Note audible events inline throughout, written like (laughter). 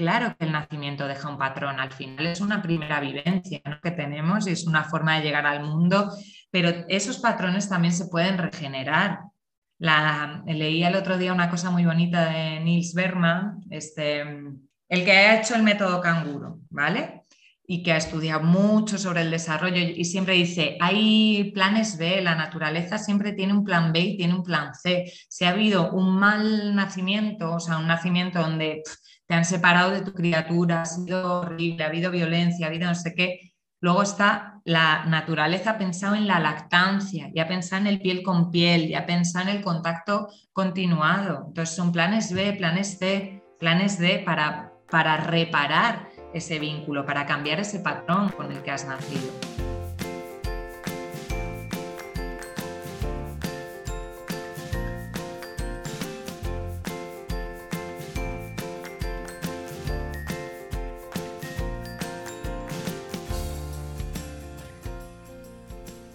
Claro que el nacimiento deja un patrón, al final es una primera vivencia que tenemos y es una forma de llegar al mundo, pero esos patrones también se pueden regenerar. La, leía el otro día una cosa muy bonita de Niels Berman, este, el que ha hecho el método canguro, ¿vale? Y que ha estudiado mucho sobre el desarrollo y siempre dice, hay planes B, la naturaleza siempre tiene un plan B y tiene un plan C. Si ha habido un mal nacimiento, o sea, un nacimiento donde te han separado de tu criatura, ha sido horrible, ha habido violencia, ha habido no sé qué. Luego está la naturaleza pensado en la lactancia, ya pensado en el piel con piel, ya pensado en el contacto continuado. Entonces son planes B, planes C, planes D para, para reparar ese vínculo, para cambiar ese patrón con el que has nacido.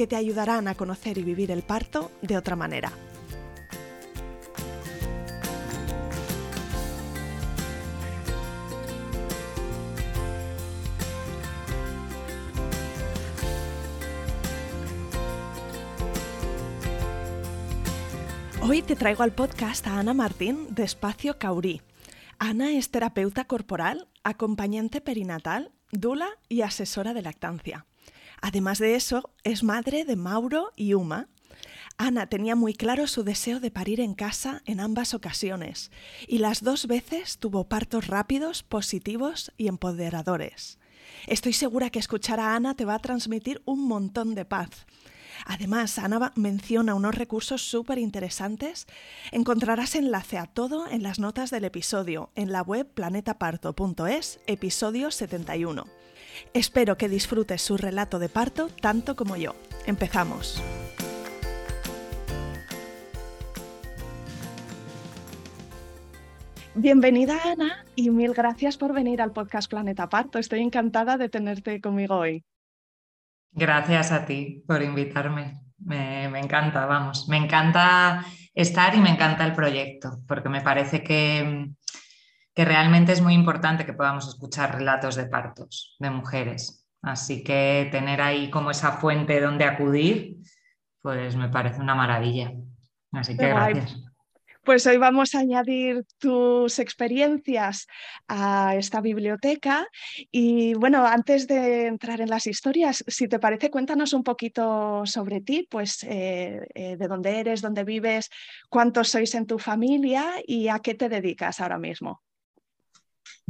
que te ayudarán a conocer y vivir el parto de otra manera. Hoy te traigo al podcast a Ana Martín de Espacio Caurí. Ana es terapeuta corporal, acompañante perinatal, dula y asesora de lactancia. Además de eso, es madre de Mauro y Uma. Ana tenía muy claro su deseo de parir en casa en ambas ocasiones y las dos veces tuvo partos rápidos, positivos y empoderadores. Estoy segura que escuchar a Ana te va a transmitir un montón de paz. Además, Ana menciona unos recursos súper interesantes. Encontrarás enlace a todo en las notas del episodio en la web planetaparto.es, episodio 71. Espero que disfrutes su relato de parto tanto como yo. Empezamos. Bienvenida Ana y mil gracias por venir al podcast Planeta Parto. Estoy encantada de tenerte conmigo hoy. Gracias a ti por invitarme. Me, me, encanta, vamos, me encanta estar y me encanta el proyecto, porque me parece que, que realmente es muy importante que podamos escuchar relatos de partos de mujeres. Así que tener ahí como esa fuente donde acudir, pues me parece una maravilla. Así que gracias. Pues hoy vamos a añadir tus experiencias a esta biblioteca y bueno, antes de entrar en las historias, si te parece, cuéntanos un poquito sobre ti, pues eh, eh, de dónde eres, dónde vives, cuántos sois en tu familia y a qué te dedicas ahora mismo.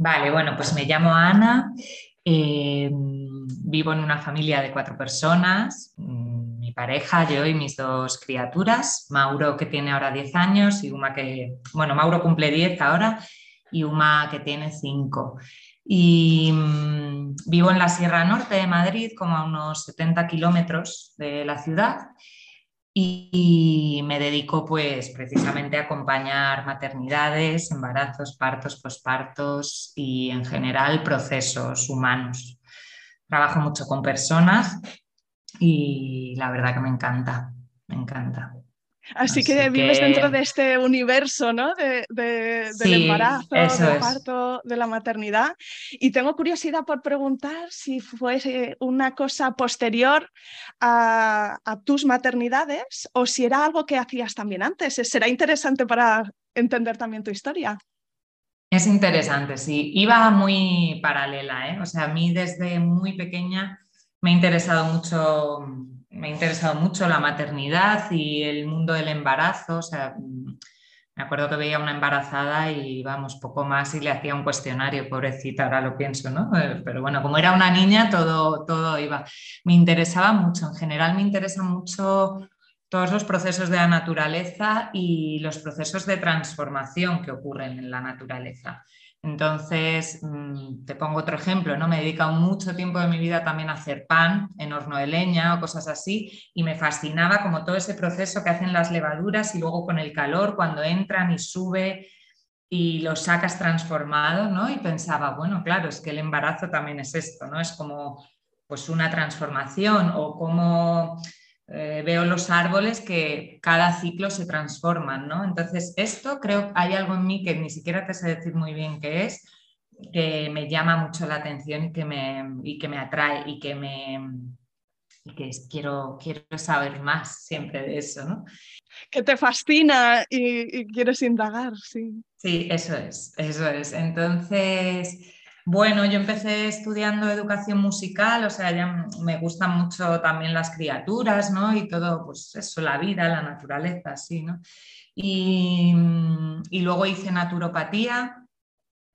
Vale, bueno, pues me llamo Ana, eh, vivo en una familia de cuatro personas, mm, mi pareja, yo y mis dos criaturas, Mauro que tiene ahora 10 años y Uma que, bueno, Mauro cumple 10 ahora y Uma que tiene 5. Y mm, vivo en la Sierra Norte de Madrid, como a unos 70 kilómetros de la ciudad y me dedico pues precisamente a acompañar maternidades, embarazos, partos, pospartos y en general procesos humanos. Trabajo mucho con personas y la verdad que me encanta, me encanta. Así, que vives dentro de este universo ¿no? de, del embarazo, del parto, de la maternidad. Y tengo curiosidad por preguntar si fue una cosa posterior a, tus maternidades o si era algo que hacías también antes. Será interesante para entender también tu historia. Es interesante, sí. Iba muy paralela, ¿eh? O sea, a mí desde muy pequeña me ha interesado mucho me ha interesado mucho la maternidad y el mundo del embarazo. O sea, mm, me acuerdo que veía una embarazada y vamos, poco más y le hacía un cuestionario, pobrecita, ahora lo pienso, ¿no? Eh, pero bueno, como era una niña, todo, todo iba. Me interesaba mucho, en general me interesan mucho todos los procesos de la naturaleza y los procesos de transformación que ocurren en la naturaleza. Entonces, mm, te pongo otro ejemplo, ¿no? Me he dedicado mucho tiempo de mi vida también a hacer pan en horno de leña o cosas así, y me fascinaba como todo ese proceso que hacen las levaduras y luego con el calor, cuando entran y sube y lo sacas transformado, ¿no? Y pensaba, bueno, claro, es que el embarazo también es esto, ¿no? Es como pues una transformación o como eh, veo los árboles que cada ciclo se transforman, ¿no? Entonces, esto creo que hay algo en mí que ni siquiera te sé decir muy bien qué es, que me llama mucho la atención y que me, y que me atrae y que me y que quiero, quiero saber más siempre de eso, ¿no? Que te fascina y, y quieres indagar, sí. Sí, eso es, eso es. Entonces, bueno, yo empecé estudiando educación musical, o sea, ya me gustan mucho también las criaturas, ¿no? Y todo, pues eso, la vida, la naturaleza, sí, ¿no? Y, luego hice naturopatía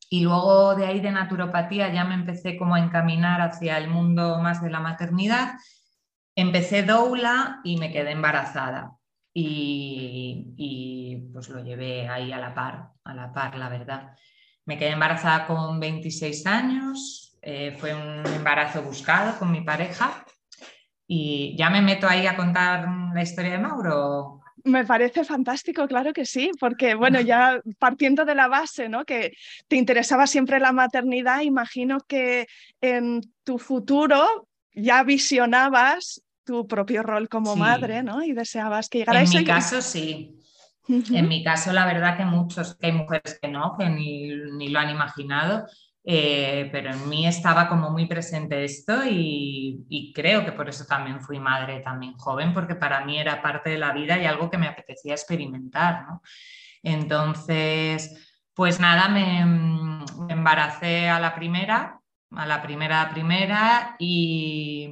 y luego de ahí de naturopatía ya me empecé como a encaminar hacia el mundo más de la maternidad. Empecé doula y me quedé embarazada y, y pues lo llevé ahí a la par, a la par, la verdad. Me quedé embarazada con 26 años, eh, fue un embarazo buscado con mi pareja y ya me meto ahí a contar la historia de Mauro. Me parece fantástico, claro que sí, porque bueno, ya partiendo de la base, ¿no? Que te interesaba siempre la maternidad, imagino que en tu futuro ya visionabas tu propio rol como madre, ¿no? Y deseabas que llegara en eso. En mi caso, sí. En mi caso, la verdad que muchos, que hay mujeres que no, que ni, lo han imaginado, eh, pero en mí estaba como muy presente esto y, creo que por eso también fui madre también joven, porque para mí era parte de la vida y algo que me apetecía experimentar. Entonces, pues nada, me, me embaracé a la primera, a la primera primera y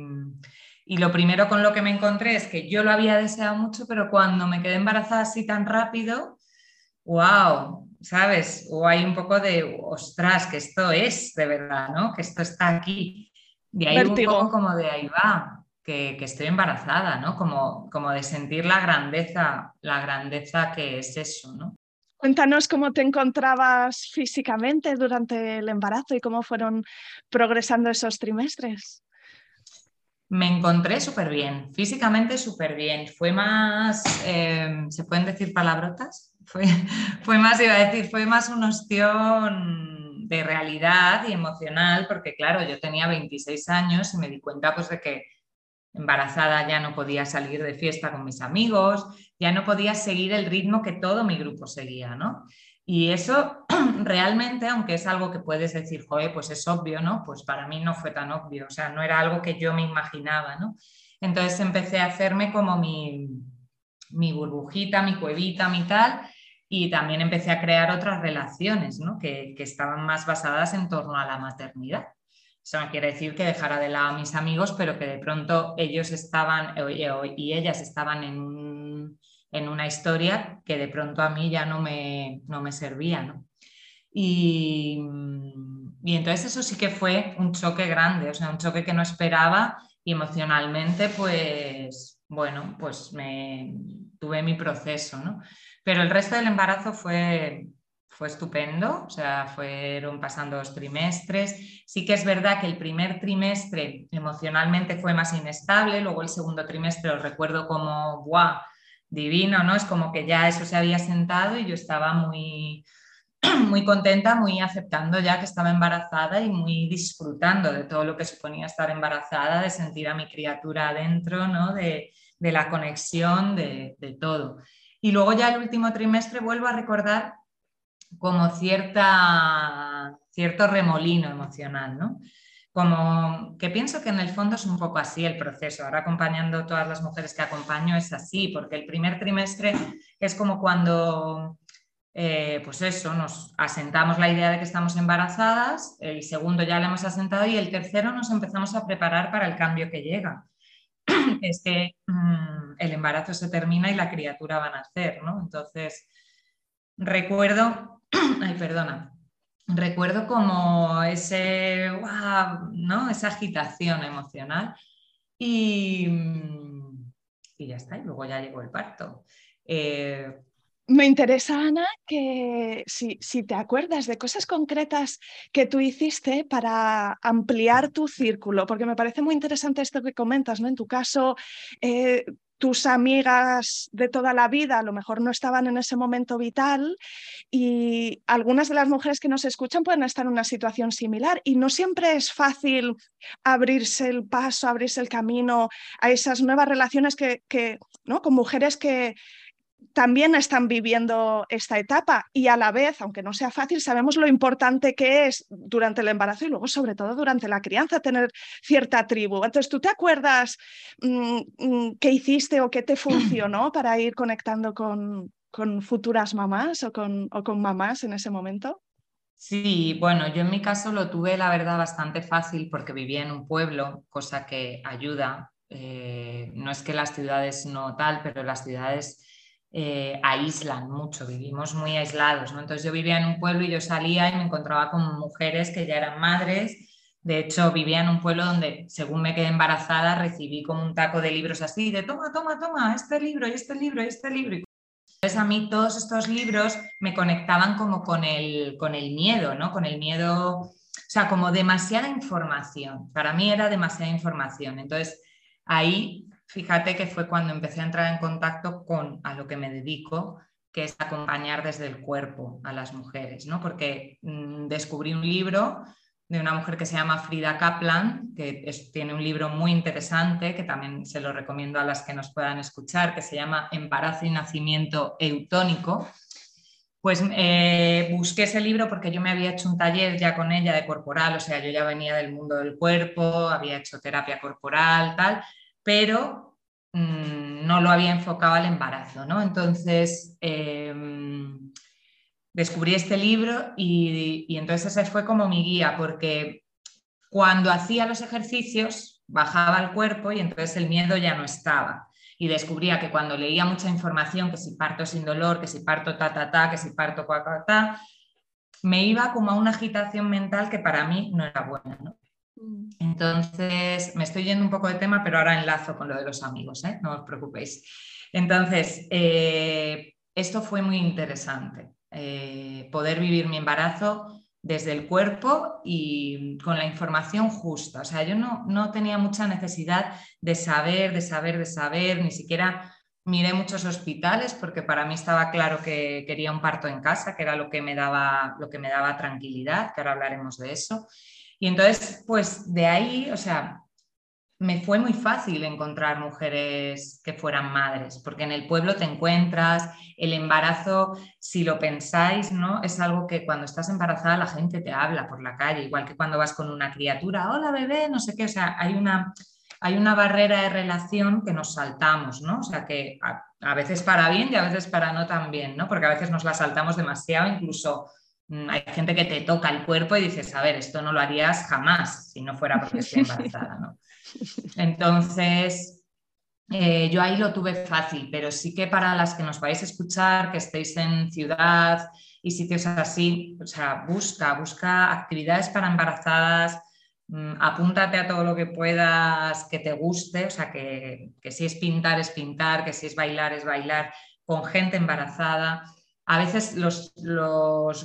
y lo primero con lo que me encontré es que yo lo había deseado mucho, pero cuando me quedé embarazada así tan rápido, wow, ¿sabes? O hay un poco de, ostras, que esto es de verdad, ¿no? Que esto está aquí. De ahí un poco como de ahí va, que, estoy embarazada, ¿no? Como, como de sentir la grandeza, la grandeza que es eso, ¿no? Cuéntanos cómo te encontrabas físicamente durante el embarazo y cómo fueron progresando esos trimestres me encontré súper bien, físicamente súper bien. Fue más, eh, ¿se pueden decir palabrotas? (laughs) Fue, fue más, iba a decir, fue más una opción de realidad y emocional, porque claro, yo tenía 26 años y me di cuenta pues de que embarazada ya no podía salir de fiesta con mis amigos, ya no podía seguir el ritmo que todo mi grupo seguía, ¿no? Y eso (clears throat) realmente, aunque es algo que puedes decir, joder, pues es obvio, ¿no? Pues para mí no fue tan obvio, o sea, no era algo que yo me imaginaba, ¿no? Entonces empecé a hacerme como mi, mi burbujita, mi cuevita, mi tal, y también empecé a crear otras relaciones, ¿no? Que, que estaban más basadas en torno a la maternidad. Eso no quiere decir que dejara de lado a mis amigos, pero que de pronto ellos estaban y ellas estaban en un en una historia que de pronto a mí ya no me, no me servía. ¿no? Y, y, entonces eso sí que fue un choque grande, o sea, un choque que no esperaba y emocionalmente, pues, bueno, pues me tuve mi proceso, ¿no? Pero el resto del embarazo fue, fue estupendo, o sea, fueron pasando los trimestres. Sí que es verdad que el primer trimestre emocionalmente fue más inestable, luego el segundo trimestre lo recuerdo como, ¡guau! Divino, ¿no? Es como que ya eso se había sentado y yo estaba muy, (clears throat) muy contenta, muy aceptando ya que estaba embarazada y muy disfrutando de todo lo que suponía estar embarazada, de sentir a mi criatura adentro, ¿no? De, la conexión, de, de, todo. Y luego ya el último trimestre vuelvo a recordar como cierta, cierto remolino emocional, ¿no? Como que pienso que en el fondo es un poco así el proceso. Ahora acompañando todas las mujeres que acompaño es así, porque el primer trimestre es como cuando, eh, pues eso, nos asentamos la idea de que estamos embarazadas, el segundo ya le hemos asentado y el tercero nos empezamos a preparar para el cambio que llega. (clears throat) es que mm, el embarazo se termina y la criatura va a nacer, ¿no? Entonces, recuerdo, (clears throat) ay, perdona, recuerdo como ese, ¿no? esa agitación emocional y, y, ya está, y luego ya llegó el parto. Eh, me interesa, Ana, que si, te acuerdas de cosas concretas que tú hiciste para ampliar tu círculo, porque me parece muy interesante esto que comentas, ¿no? En tu caso, eh, tus amigas de toda la vida a lo mejor no estaban en ese momento vital y algunas de las mujeres que nos escuchan pueden estar en una situación similar y no siempre es fácil abrirse el paso, abrirse el camino a esas nuevas relaciones que, que ¿no? con mujeres que también están viviendo esta etapa y a la vez, aunque no sea fácil, sabemos lo importante que es durante el embarazo y luego sobre todo durante la crianza tener cierta tribu. Entonces, ¿tú te acuerdas mm, mm, qué hiciste o qué te funcionó (clears throat) para ir conectando con, con futuras mamás o con, o con mamás en ese momento? Sí, bueno, yo en mi caso lo tuve, la verdad, bastante fácil porque vivía en un pueblo, cosa que ayuda. Eh, no es que las ciudades no tal, pero las ciudades eh, aíslan mucho, vivimos muy aislados. ¿no? Entonces yo vivía en un pueblo y yo salía y me encontraba con mujeres que ya eran madres. De hecho, vivía en un pueblo donde, según me quedé embarazada, recibí como un taco de libros así, de toma, toma, toma, este libro este libro este libro. Entonces a mí todos estos libros me conectaban como con el, con el miedo, ¿no? Con el miedo, o sea, como demasiada información. Para mí era demasiada información. Entonces ahí fíjate que fue cuando empecé a entrar en contacto con a lo que me dedico, que es acompañar desde el cuerpo a las mujeres, ¿no? Porque mm, descubrí un libro de una mujer que se llama Frida Kaplan, que tiene un libro muy interesante, que también se lo recomiendo a las que nos puedan escuchar, que se llama Embarazo y Nacimiento Eutónico. Pues eh, busqué ese libro porque yo me había hecho un taller ya con ella de corporal, o sea, yo ya venía del mundo del cuerpo, había hecho terapia corporal, tal, pero mm, no lo había enfocado al embarazo, ¿no? Entonces em, descubrí este libro y, entonces ese fue como mi guía, porque cuando hacía los ejercicios bajaba el cuerpo y entonces el miedo ya no estaba y descubría que cuando leía mucha información, que si parto sin dolor, que si parto ta, ta, ta, que si parto ta, ta, ta, me iba como a una agitación mental que para mí no era buena. ¿no? Entonces, me estoy yendo un poco de tema, pero ahora enlazo con lo de los amigos, ¿eh? no os preocupéis. Entonces, eh, esto fue muy interesante, eh, poder vivir mi embarazo desde el cuerpo y con la información justa. O sea, yo no, no tenía mucha necesidad de saber, de saber, de saber, ni siquiera miré muchos hospitales porque para mí estaba claro que quería un parto en casa, que era lo que me daba, lo que me daba tranquilidad, que ahora hablaremos de eso. Y entonces, pues de ahí, o sea, me fue muy fácil encontrar mujeres que fueran madres, porque en el pueblo te encuentras, el embarazo, si lo pensáis, ¿no? Es algo que cuando estás embarazada la gente te habla por la calle, igual que cuando vas con una criatura, hola bebé, no sé qué, o sea, hay una, hay una barrera de relación que nos saltamos, ¿no? O sea, que a, veces para bien y a veces para no tan bien, ¿no? Porque a veces nos la saltamos demasiado, incluso hay gente que te toca el cuerpo y dices, a ver, esto no lo harías jamás si no fuera porque estoy embarazada, ¿no? (laughs) Entonces, eh, yo ahí lo tuve fácil, pero sí que para las que nos vais a escuchar, que estéis en ciudad y sitios así, o sea, busca, busca actividades para embarazadas, mm, apúntate a todo lo que puedas que te guste, o sea, que, que si es pintar es pintar, que si es bailar es bailar con gente embarazada a veces los,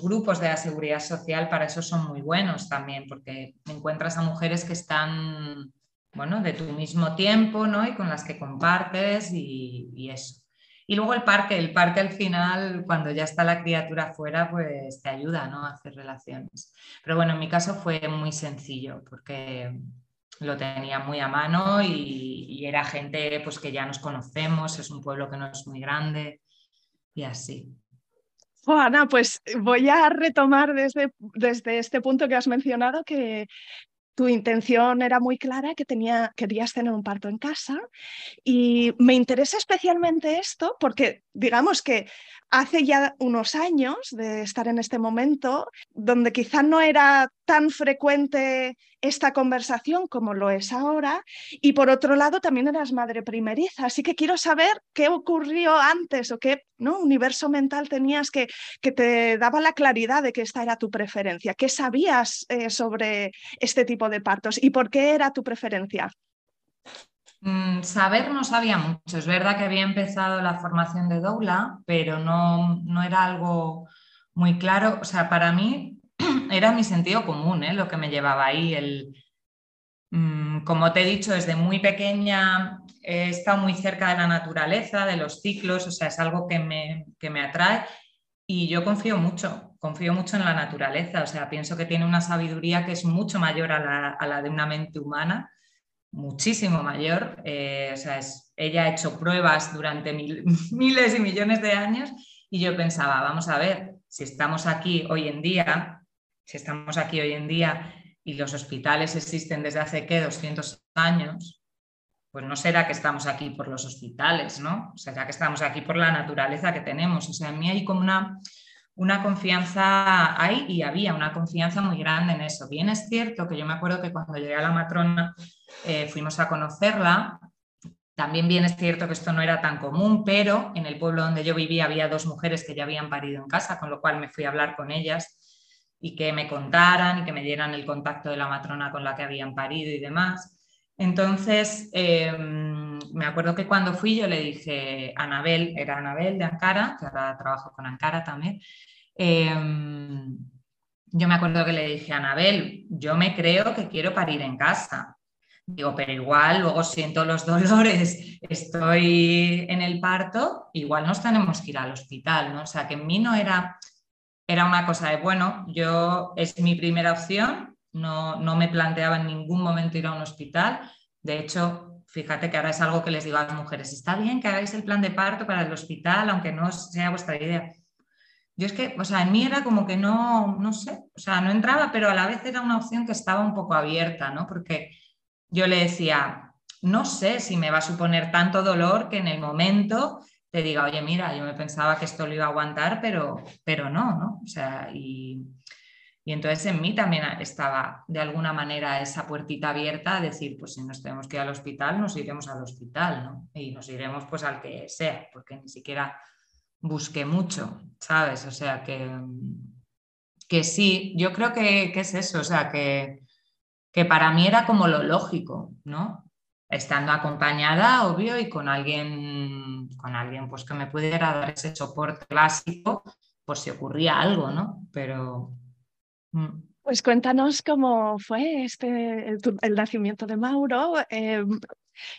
grupos de la seguridad social para eso son muy buenos también, porque encuentras a mujeres que están, bueno, de tu mismo tiempo, ¿no? Y con las que compartes y, eso. Y luego el parque, el parque al final, cuando ya está la criatura fuera, pues te ayuda, ¿no? A hacer relaciones. Pero bueno, en mi caso fue muy sencillo, porque lo tenía muy a mano y, y era gente pues que ya nos conocemos, es un pueblo que no es muy grande y así. Ana, pues voy a retomar desde, desde este punto que has mencionado que tu intención era muy clara, que tenía, querías tener un parto en casa. Y me interesa especialmente esto porque digamos que hace ya unos años de estar en este momento, donde quizá no era tan frecuente esta conversación como lo es ahora, y por otro lado también eras madre primeriza, así que quiero saber qué ocurrió antes o qué ¿no? universo mental tenías que, que te daba la claridad de que esta era tu preferencia, qué sabías eh, sobre este tipo de partos y por qué era tu preferencia. Mm, saber no sabía mucho. Es verdad que había empezado la formación de doula, pero no, no era algo muy claro. O sea, para mí (clears throat) era mi sentido común ¿eh? lo que me llevaba ahí. El, mm, como te he dicho, desde muy pequeña he estado muy cerca de la naturaleza, de los ciclos, o sea, es algo que me, que me atrae y yo confío mucho, confío mucho en la naturaleza, o sea, pienso que tiene una sabiduría que es mucho mayor a la, a la de una mente humana muchísimo mayor. Eh, o sea, ella ha hecho pruebas durante (laughs) miles y millones de años y yo pensaba, vamos a ver, si estamos aquí hoy en día, si estamos aquí hoy en día y los hospitales existen desde hace, ¿qué? 200 años, pues no será que estamos aquí por los hospitales, ¿no? Será que estamos aquí por la naturaleza que tenemos. O sea, en mí hay como una, una confianza, hay y había una confianza muy grande en eso. Bien es cierto que yo me acuerdo que cuando llegué a la matrona eh, fuimos a conocerla. También bien es cierto que esto no era tan común, pero en el pueblo donde yo vivía había dos mujeres que ya habían parido en casa, con lo cual me fui a hablar con ellas y que me contaran y que me dieran el contacto de la matrona con la que habían parido y demás. Entonces, me acuerdo que cuando fui yo le dije a Anabel, era Anabel de Ankara, que ahora trabajo con Ankara también, em, yo me acuerdo que le dije a Anabel, yo me creo que quiero parir en casa. Digo, pero igual luego siento los dolores, estoy en el parto, igual nos tenemos que ir al hospital, ¿no? O sea, que en mí no era, era una cosa de, bueno, yo es mi primera opción, no, no me planteaba en ningún momento ir a un hospital. De hecho, fíjate que ahora es algo que les digo a las mujeres, está bien que hagáis el plan de parto para el hospital, aunque no sea vuestra idea. Yo es que, o sea, en mí era como que no, no sé, o sea, no entraba, pero a la vez era una opción que estaba un poco abierta, ¿no? Porque yo le decía, no sé si me va a suponer tanto dolor que en el momento te diga, oye, mira, yo me pensaba que esto lo iba a aguantar, pero, pero no, ¿no? O sea, y, y entonces en mí también estaba de alguna manera esa puertita abierta a decir, pues si nos tenemos que ir al hospital, nos iremos al hospital, ¿no? Y nos iremos pues al que sea, porque ni siquiera busqué mucho, ¿sabes? O sea que, que sí, yo creo que, que es eso, o sea que que para mí era como lo lógico, ¿no? Estando acompañada, obvio, y con alguien, con alguien pues que me pudiera dar ese soporte básico por si ocurría algo, ¿no? Pero... Mm. Pues cuéntanos cómo fue este, el, nacimiento de Mauro. Em,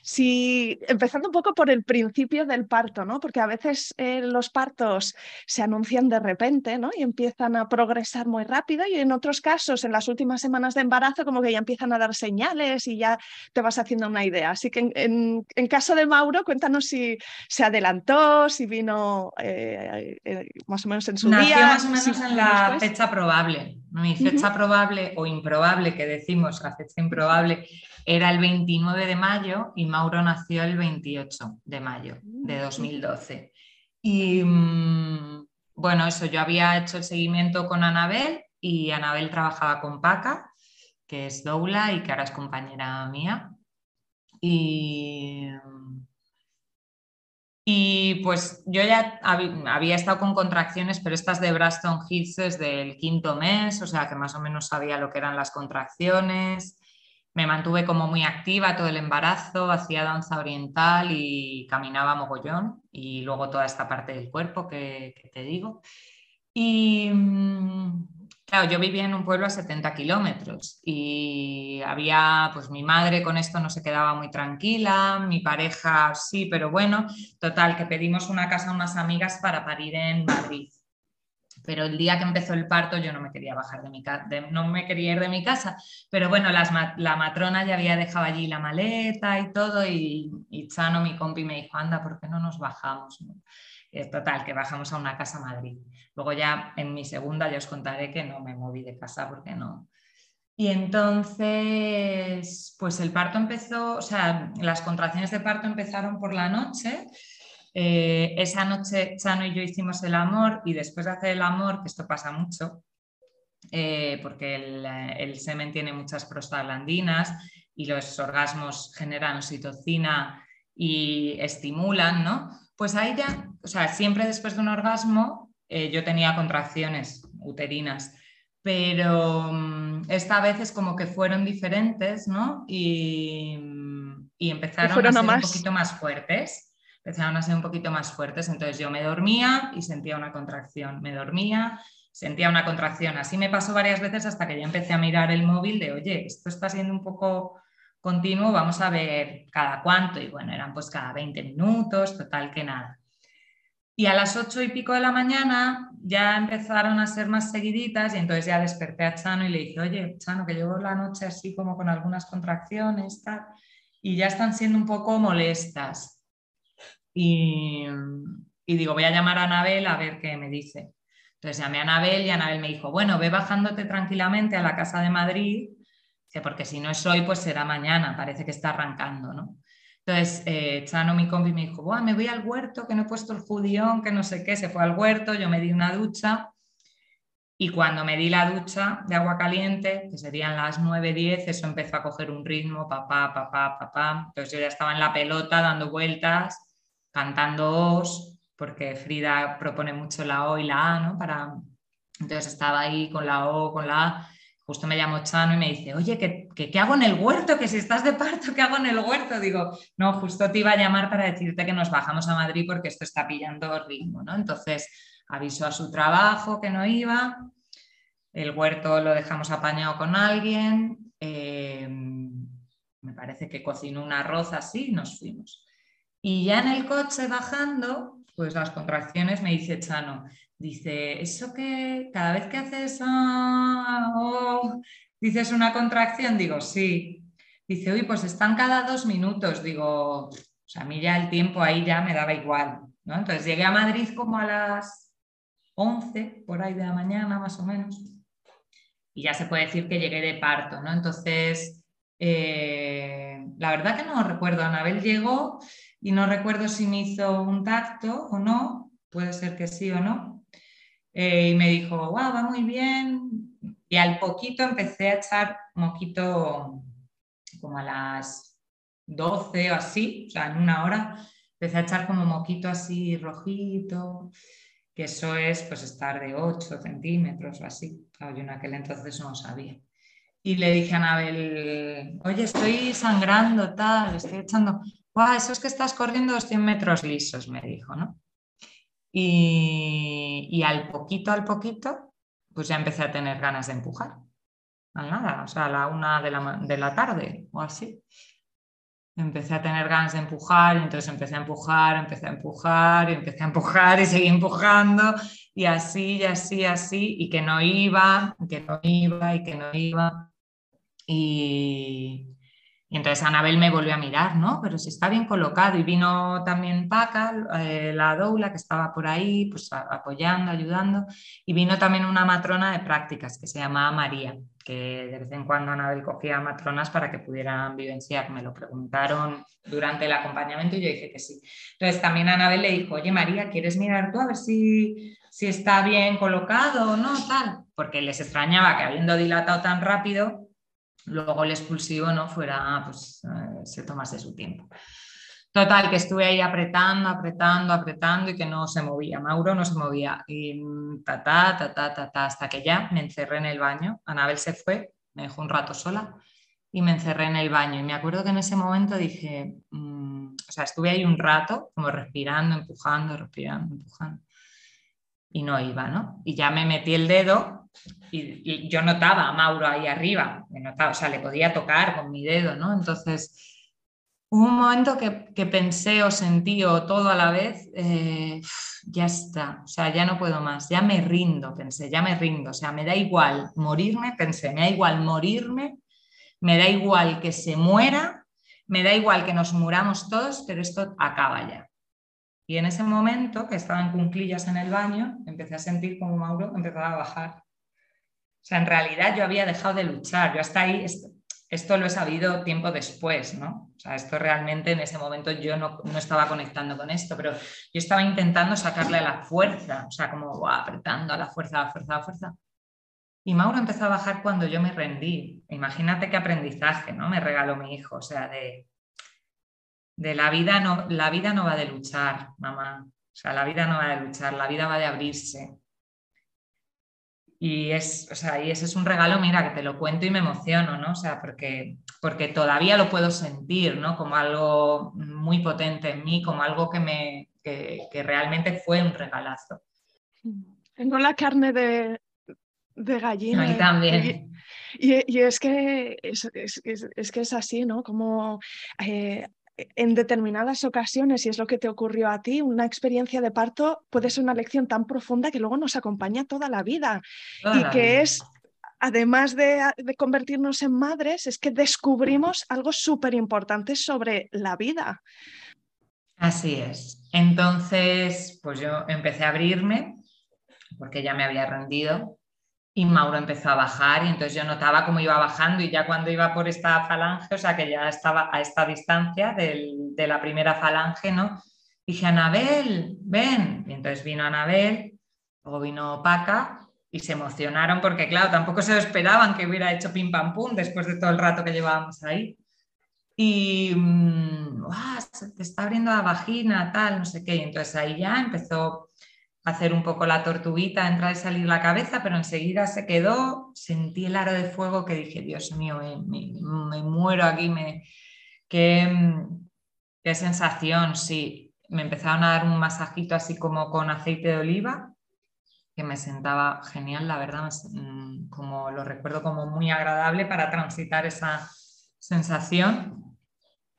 si, empezando un poco por el principio del parto, ¿no? Porque a veces eh, los partos se anuncian de repente, ¿no? Y empiezan a progresar muy rápido y en otros casos, en las últimas semanas de embarazo, como que ya empiezan a dar señales y ya te vas haciendo una idea. Así que en, caso de Mauro, cuéntanos si se adelantó, si vino eh, eh, más o menos en su Nació día. más o menos en la fecha probable. Mi fecha probable o improbable, que decimos la fecha improbable, era el 29 de mayo y Mauro nació el 28 de mayo de 2012. Y mm, bueno, eso, yo había hecho el seguimiento con Anabel y Anabel trabajaba con Paca, que es doula y que ahora es compañera mía. Y, y pues yo ya había estado con contracciones, pero estas de Braston Hits desde el quinto mes, o sea que más o menos sabía lo que eran las contracciones me mantuve como muy activa todo el embarazo, hacía danza oriental y caminaba mogollón y luego toda esta parte del cuerpo que, te digo. Y mm, claro, yo vivía en un pueblo a 70 kilómetros y había, pues mi madre con esto no se quedaba muy tranquila, mi pareja sí, pero bueno, total, que pedimos una casa a unas amigas para parir en Madrid pero el día que empezó el parto yo no me quería bajar de mi casa, no me quería ir de mi casa, pero bueno, la matrona ya había dejado allí la maleta y todo y, Chano, mi compi, me dijo, anda, ¿por qué no nos bajamos? Total, que bajamos a una casa Madrid. Luego ya en mi segunda ya os contaré que no me moví de casa porque no. Y entonces, pues el parto empezó, o sea, las contracciones de parto empezaron por la noche eh, esa noche Chano y yo hicimos el amor y después de hacer el amor, que esto pasa mucho, eh, porque el, semen tiene muchas prostaglandinas y los orgasmos generan oxitocina y estimulan, ¿no? Pues ahí ya, o sea, siempre después de un orgasmo eh, yo tenía contracciones uterinas, pero mm, esta vez es como que fueron diferentes, ¿no? Y, y empezaron a ser un poquito más fuertes. Empezaron a ser un poquito más fuertes. Entonces yo me dormía y sentía una contracción. Me dormía, sentía una contracción. Así me pasó varias veces hasta que ya empecé a mirar el móvil de, oye, esto está siendo un poco continuo, vamos a ver cada cuánto. Y bueno, eran pues cada 20 minutos, total que nada. Y a las ocho y pico de la mañana ya empezaron a ser más seguiditas y entonces ya desperté a Chano y le dije, oye, Chano, que llevo la noche así como con algunas contracciones, y ya están siendo un poco molestas. Y, y digo, voy a llamar a Anabel a ver qué me dice. Entonces llamé a Anabel y Anabel me dijo, bueno, ve bajándote tranquilamente a la casa de Madrid, porque si no es hoy, pues será mañana, parece que está arrancando, ¿no? Entonces, eh, Chano, mi compi, me dijo, me voy al huerto, que no he puesto el judión, que no sé qué, se fue al huerto, yo me di una ducha y cuando me di la ducha de agua caliente, que serían las 9, 10, eso empezó a coger un ritmo, papá, papá, papá. Entonces yo ya estaba en la pelota dando vueltas, cantando os, porque Frida propone mucho la O y la A, ¿no? Entonces estaba ahí con la O, con la A justo me llamó Chano y me dice, oye, ¿qué, ¿qué, hago en el huerto? Que si estás de parto, ¿qué hago en el huerto? Digo, no, justo te iba a llamar para decirte que nos bajamos a Madrid porque esto está pillando ritmo, ¿no? Entonces avisó a su trabajo que no iba, el huerto lo dejamos apañado con alguien, eh, me parece que cocinó un arroz así y nos fuimos. Y ya en el coche bajando, pues las contracciones me dice Chano, Dice, eso que cada vez que haces, ah, dices una contracción, digo, sí. Dice, uy, pues están cada dos minutos. Digo, a mí ya el tiempo ahí ya me daba igual. ¿no? Entonces llegué a Madrid como a las 11, por ahí de la mañana más o menos. Y ya se puede decir que llegué de parto, ¿no? Entonces, eh, la verdad que no recuerdo. Anabel llegó y no recuerdo si me hizo un tacto o no. Puede ser que sí o no eh, y me dijo, wow, va muy bien. Y al poquito empecé a echar moquito como a las 12 o así, o sea, en una hora, empecé a echar como moquito así rojito, que eso es pues estar de 8 centímetros o así. Yo en aquel entonces no sabía. Y le dije a Anabel, oye, estoy sangrando, tal, estoy echando, wow, eso es que estás corriendo 200 metros lisos, me dijo, ¿no? Y, al poquito, al poquito, pues ya empecé a tener ganas de empujar. Al nada, o sea, a la una de la, de la tarde o así. Empecé a tener ganas de empujar, y entonces empecé a empujar, empecé a empujar, y empecé a empujar y seguí empujando, y así, y así, así, y que no iba, que no iba, y que no iba. Y, y entonces Anabel me volvió a mirar, ¿no? Pero si está bien colocado. Y vino también Paca, eh, la doula, que estaba por ahí, pues apoyando, ayudando. Y vino también una matrona de prácticas que se llamaba María, que de vez en cuando Anabel cogía matronas para que pudieran vivenciar. Me lo preguntaron durante el acompañamiento y yo dije que sí. Entonces también Anabel le dijo, oye María, ¿quieres mirar tú a ver si, si está bien colocado o no? Tal. Porque les extrañaba que habiendo dilatado tan rápido, luego el expulsivo no fuera, pues eh, se tomase su tiempo. Total, que estuve ahí apretando, apretando, apretando y que no se movía. Mauro no se movía. Y ta, ta, ta, ta, ta, hasta que ya me encerré en el baño. Anabel se fue, me dejó un rato sola y me encerré en el baño. Y me acuerdo que en ese momento dije, mm", o sea, estuve ahí un rato como respirando, empujando, respirando, empujando. Y no iba, ¿no? Y ya me metí el dedo y, yo notaba a Mauro ahí arriba, me notaba, o sea, le podía tocar con mi dedo, ¿no? Entonces, hubo un momento que, que pensé o sentí o todo a la vez, eh, ya está, o sea, ya no puedo más, ya me rindo, pensé, ya me rindo, o sea, me da igual morirme, pensé, me da igual morirme, me da igual que se muera, me da igual que nos muramos todos, pero esto acaba ya. Y en ese momento, que estaba en cunclillas en el baño, empecé a sentir como Mauro empezaba a bajar o sea, en realidad yo había dejado de luchar, yo hasta ahí, esto, lo he sabido tiempo después, ¿no? O sea, esto realmente en ese momento yo no, estaba conectando con esto, pero yo estaba intentando sacarle la fuerza, o sea, como apretando a la fuerza, a la fuerza, a la fuerza. Y Mauro empezó a bajar cuando yo me rendí. Imagínate qué aprendizaje, ¿no? Me regaló mi hijo, o sea, de, de la vida no, la vida no va de luchar, mamá. O sea, la vida no va de luchar, la vida va de abrirse. Y, es, o sea, y ese es un regalo, mira, que te lo cuento y me emociono, ¿no? O sea, porque porque todavía lo puedo sentir, ¿no? Como algo muy potente en mí, como algo que, me, que, realmente fue un regalazo. Tengo la carne de, de gallina. A también. Y, es, que es, es, que es así, ¿no? Como eh, en determinadas ocasiones, y es lo que te ocurrió a ti, una experiencia de parto puede ser una lección tan profunda que luego nos acompaña toda la vida y que es además de, convertirnos en madres, es que descubrimos algo súper importante sobre la vida. Así es. Entonces, pues yo empecé a abrirme, porque ya me había rendido, y Mauro empezó a bajar, y entonces yo notaba cómo iba bajando, y ya cuando iba por esta falange, o sea que ya estaba a esta distancia de la primera falange, ¿no? Dije, Anabel, ven. Y entonces vino Anabel, luego vino Paca, y se emocionaron porque, claro, tampoco se esperaban que hubiera hecho pim pam pum después de todo el rato que llevábamos ahí. Y, mm, se te está abriendo la vagina, tal, no sé qué. Y entonces ahí ya empezó hacer un poco la tortuguita, entrar y salir la cabeza, pero enseguida se quedó, sentí el aro de fuego que dije, Dios mío, me, muero aquí, me... Qué, qué sensación, sí. Me empezaron a dar un masajito así como con aceite de oliva que me sentaba genial, la verdad, como lo recuerdo como muy agradable para transitar esa sensación.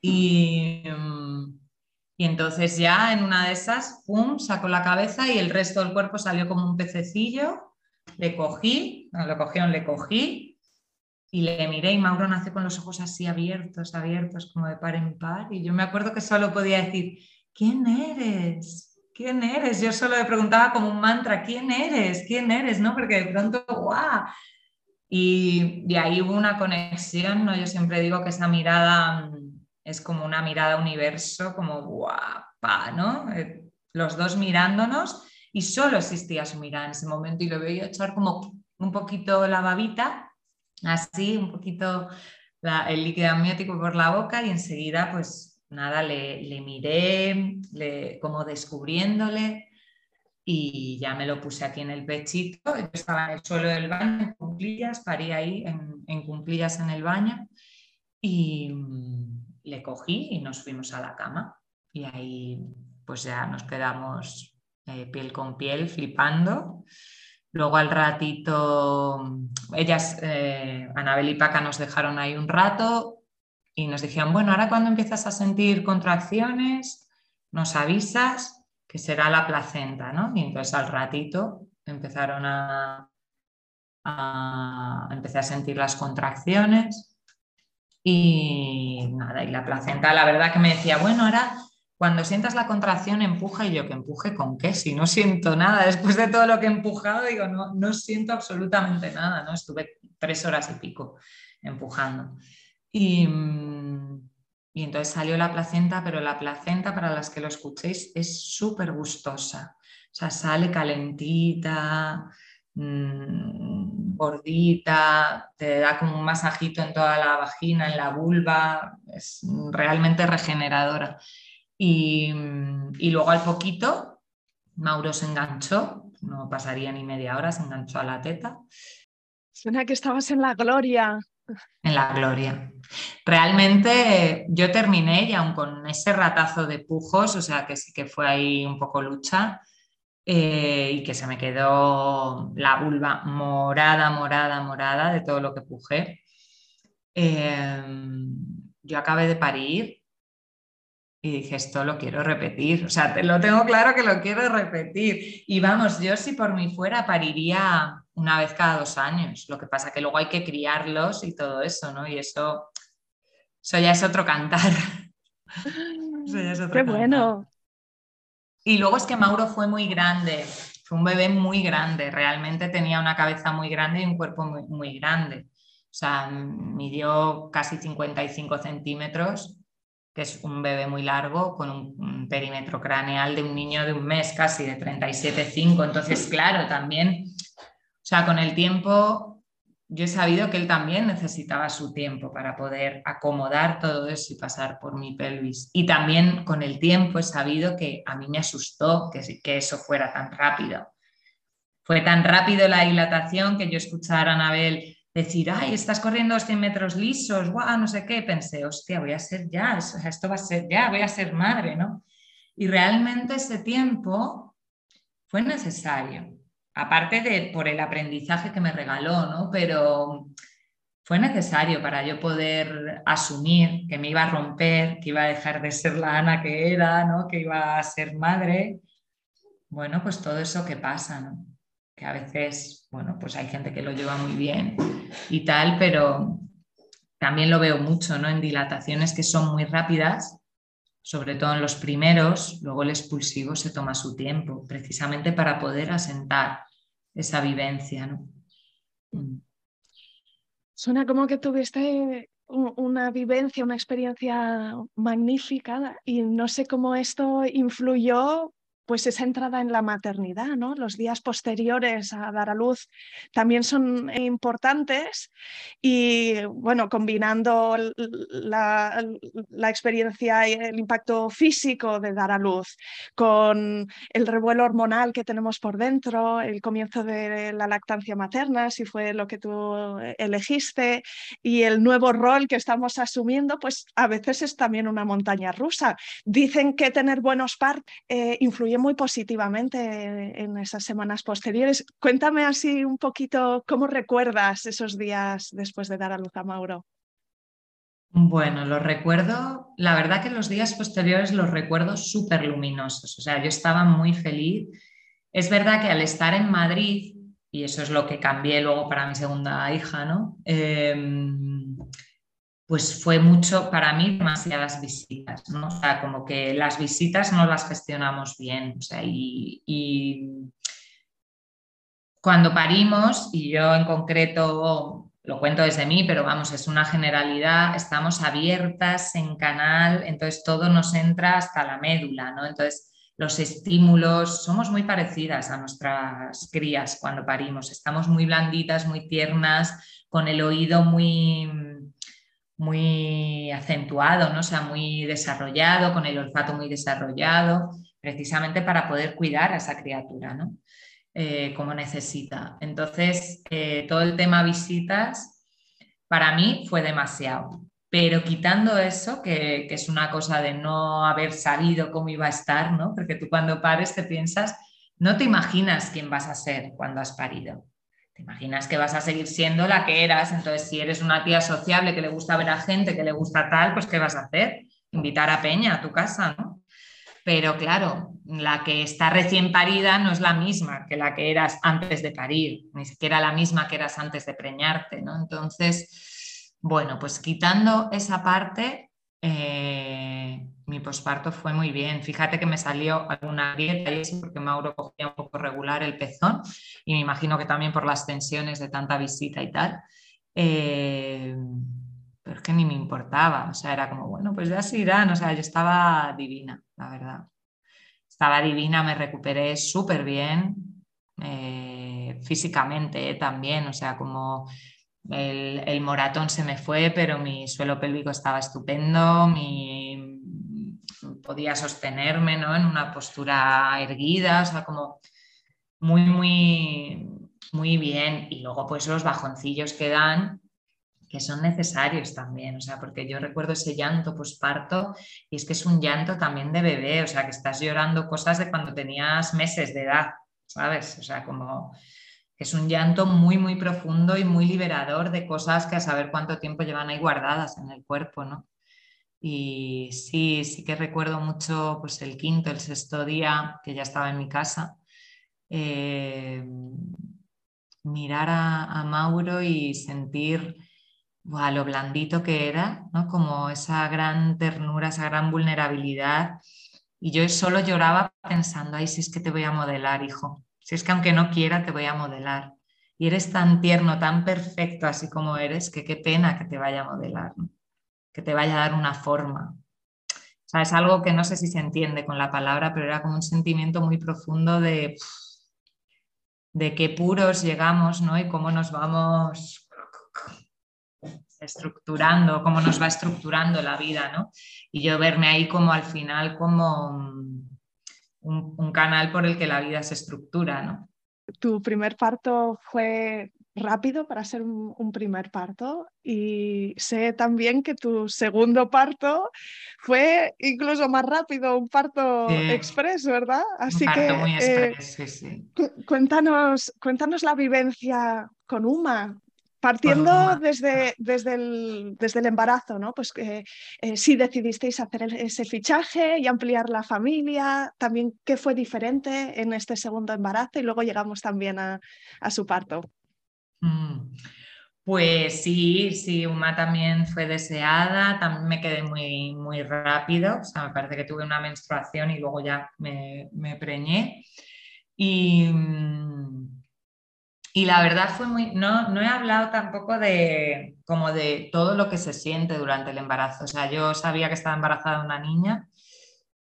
Y, mm, y entonces ya en una de esas, ¡pum!, sacó la cabeza y el resto del cuerpo salió como un pececillo, le cogí, no, lo cogieron, le cogí y le miré y Mauro nace con los ojos así abiertos, abiertos, como de par en par. Y yo me acuerdo que solo podía decir, ¿quién eres? ¿quién eres? Yo solo le preguntaba como un mantra, ¿quién eres? ¿quién eres? ¿No? Porque de pronto, ¡guau! Y de ahí hubo una conexión, ¿no? Yo siempre digo que esa mirada mm, es como una mirada universo, como guapa, ¿no? Eh, los dos mirándonos y solo existía su mirada en ese momento y lo veía echar como un poquito la babita, así, un poquito el líquido amniótico por la boca y enseguida pues nada, le, miré, como descubriéndole y ya me lo puse aquí en el pechito. Yo estaba en el suelo del baño, en cumplillas, parí ahí en, en cumplillas en el baño y le cogí y nos fuimos a la cama. Y ahí pues ya nos quedamos eh, piel con piel, flipando. Luego al ratito, ellas, eh, Anabel y Paca, nos dejaron ahí un rato, y nos decían, bueno, ahora cuando empiezas a sentir contracciones, nos avisas que será la placenta, ¿no? Y entonces al ratito empezaron a, a a sentir las contracciones y nada, y la placenta, la verdad que me decía, bueno, ahora cuando sientas la contracción empuja y yo que empuje con qué, si no siento nada, después de todo lo que he empujado, digo, no, no siento absolutamente nada, ¿no? Estuve tres horas y pico empujando. Mm, y, entonces salió la placenta, pero la placenta, para las que lo escuchéis, es súper gustosa. O sea, sale calentita, mm, gordita, te da como un masajito en toda la vagina, en la vulva, es realmente regeneradora. Y, y luego al poquito, Mauro se enganchó, no pasaría ni media hora, se enganchó a la teta. Suena que estabas en la gloria en la gloria. Realmente yo terminé y aún con ese ratazo de pujos, o sea que sí que fue ahí un poco lucha eh, y que se me quedó la vulva morada, morada, morada de todo lo que pujé. Em, yo acabé de parir y dije, esto lo quiero repetir, o sea, te lo tengo claro que lo quiero repetir. Y vamos, yo si por mí fuera pariría una vez cada dos años. Lo que pasa que luego hay que criarlos y todo eso, ¿no? Y eso, eso ya es otro cantar. (laughs) Qué bueno. Y luego es que Mauro fue muy grande, fue un bebé muy grande, realmente tenía una cabeza muy grande y un cuerpo muy, muy grande. O sea, midió casi 55 centímetros, que es un bebé muy largo, con un, un perímetro craneal de un niño de un mes, casi de 37,5. Entonces, claro, también o sea, con el tiempo yo he sabido que él también necesitaba su tiempo para poder acomodar todo eso y pasar por mi pelvis. Y también con el tiempo he sabido que a mí me asustó que, que eso fuera tan rápido. Fue tan rápido la dilatación que yo escuchara a Anabel decir, ay, estás corriendo 100 metros lisos, guau, no sé qué, pensé, hostia, voy a ser ya, esto va a ser ya, voy a ser madre, ¿no? Y realmente ese tiempo fue necesario, aparte de por el aprendizaje que me regaló, ¿no? Pero fue necesario para yo poder asumir que me iba a romper, que iba a dejar de ser la Ana que era, ¿no? Que iba a ser madre. Bueno, pues todo eso que pasa. Que a veces, bueno, pues hay gente que lo lleva muy bien y tal, pero también lo veo mucho, ¿no? En dilataciones que son muy rápidas sobre todo en los primeros, luego el expulsivo se toma su tiempo, precisamente para poder asentar esa vivencia. ¿no? Mm. Suena como que tuviste una vivencia, una experiencia magnífica y no sé cómo esto influyó pues esa entrada en la maternidad. Los días posteriores a dar a luz también son importantes y, bueno, combinando la, experiencia y el impacto físico de dar a luz con el revuelo hormonal que tenemos por dentro, el comienzo de la lactancia materna, si fue lo que tú elegiste, y el nuevo rol que estamos asumiendo, pues a veces es también una montaña rusa. Dicen que tener buenos partos eh, influye muy positivamente en esas semanas posteriores. Cuéntame así un poquito cómo recuerdas esos días después de dar a luz a Mauro. Bueno, los recuerdo, la verdad que los días posteriores los recuerdo súper luminosos, o sea, yo estaba muy feliz. Es verdad que al estar en Madrid, y eso es lo que cambié luego para mi segunda hija, ¿no? Em, pues fue mucho para mí demasiadas visitas, ¿no? O sea, como que las visitas no las gestionamos bien, o sea, y, cuando parimos, y yo en concreto lo cuento desde mí, pero vamos, es una generalidad, estamos abiertas en canal, entonces todo nos entra hasta la médula, ¿no? Entonces los estímulos, somos muy parecidas a nuestras crías cuando parimos, estamos muy blanditas, muy tiernas, con el oído muy muy acentuado, ¿no? sea, muy desarrollado, con el olfato muy desarrollado, precisamente para poder cuidar a esa criatura, ¿no? Eh, como necesita. Entonces, eh, todo el tema visitas para mí fue demasiado. Pero quitando eso, que, que, es una cosa de no haber sabido cómo iba a estar, ¿no? Porque tú cuando pares te piensas, no te imaginas quién vas a ser cuando has parido. Imaginas que vas a seguir siendo la que eras, entonces si eres una tía sociable que le gusta ver a gente, que le gusta tal, pues ¿qué vas a hacer? Invitar a Peña a tu casa, ¿no? Pero claro, la que está recién parida no es la misma que la que eras antes de parir, ni siquiera la misma que eras antes de preñarte, ¿no? Entonces, bueno, pues quitando esa parte, eh, mi posparto fue muy bien. Fíjate que me salió alguna grieta y eso porque Mauro cogía un poco regular el pezón y me imagino que también por las tensiones de tanta visita y tal. Eh, pero es que ni me importaba, o sea, era como, bueno, pues ya se irán, o sea, yo estaba divina, la verdad. Estaba divina, me recuperé súper bien, eh, físicamente también, o sea, como el, moratón se me fue, pero mi suelo pélvico estaba estupendo, mi, podía sostenerme ¿no? en una postura erguida, o sea, como muy, muy, muy bien. Y luego pues los bajoncillos que dan, que son necesarios también, o sea, porque yo recuerdo ese llanto posparto y es que es un llanto también de bebé, o sea, que estás llorando cosas de cuando tenías meses de edad, ¿sabes? O sea, como es un llanto muy, muy profundo y muy liberador de cosas que a saber cuánto tiempo llevan ahí guardadas en el cuerpo, ¿no? Y sí, sí que recuerdo mucho pues el quinto, el sexto día que ya estaba en mi casa, eh, mirar a, Mauro y sentir lo blandito que era, ¿no? como esa gran ternura, esa gran vulnerabilidad. Y yo solo lloraba pensando, ay, si es que te voy a modelar, hijo, si es que aunque no quiera, te voy a modelar. Y eres tan tierno, tan perfecto así como eres, que qué pena que te vaya a modelar, que te vaya a dar una forma. O sea, es algo que no sé si se entiende con la palabra, pero era como un sentimiento muy profundo de, de qué puros llegamos, ¿no? Y cómo nos vamos estructurando, cómo nos va estructurando la vida, ¿no? Y yo verme ahí como al final como un, canal por el que la vida se estructura, ¿no? Tu primer parto fue rápido para ser un, primer parto y sé también que tu segundo parto fue incluso más rápido, un parto express, ¿verdad? Así un parto muy eh, express, sí, Cuéntanos, cuéntanos la vivencia con Uma, Partiendo desde, desde, el, desde el embarazo, ¿no? Pues eh, si decidisteis hacer ese fichaje y ampliar la familia, también qué fue diferente en este segundo embarazo y luego llegamos también a, su parto. Mm. Pues sí, sí, Uma también fue deseada, también me quedé muy, muy rápido, o sea, me parece que tuve una menstruación y luego ya me, preñé. Y, mm, y la verdad fue muy, no, no he hablado tampoco de como de todo lo que se siente durante el embarazo. O sea, yo sabía que estaba embarazada una niña.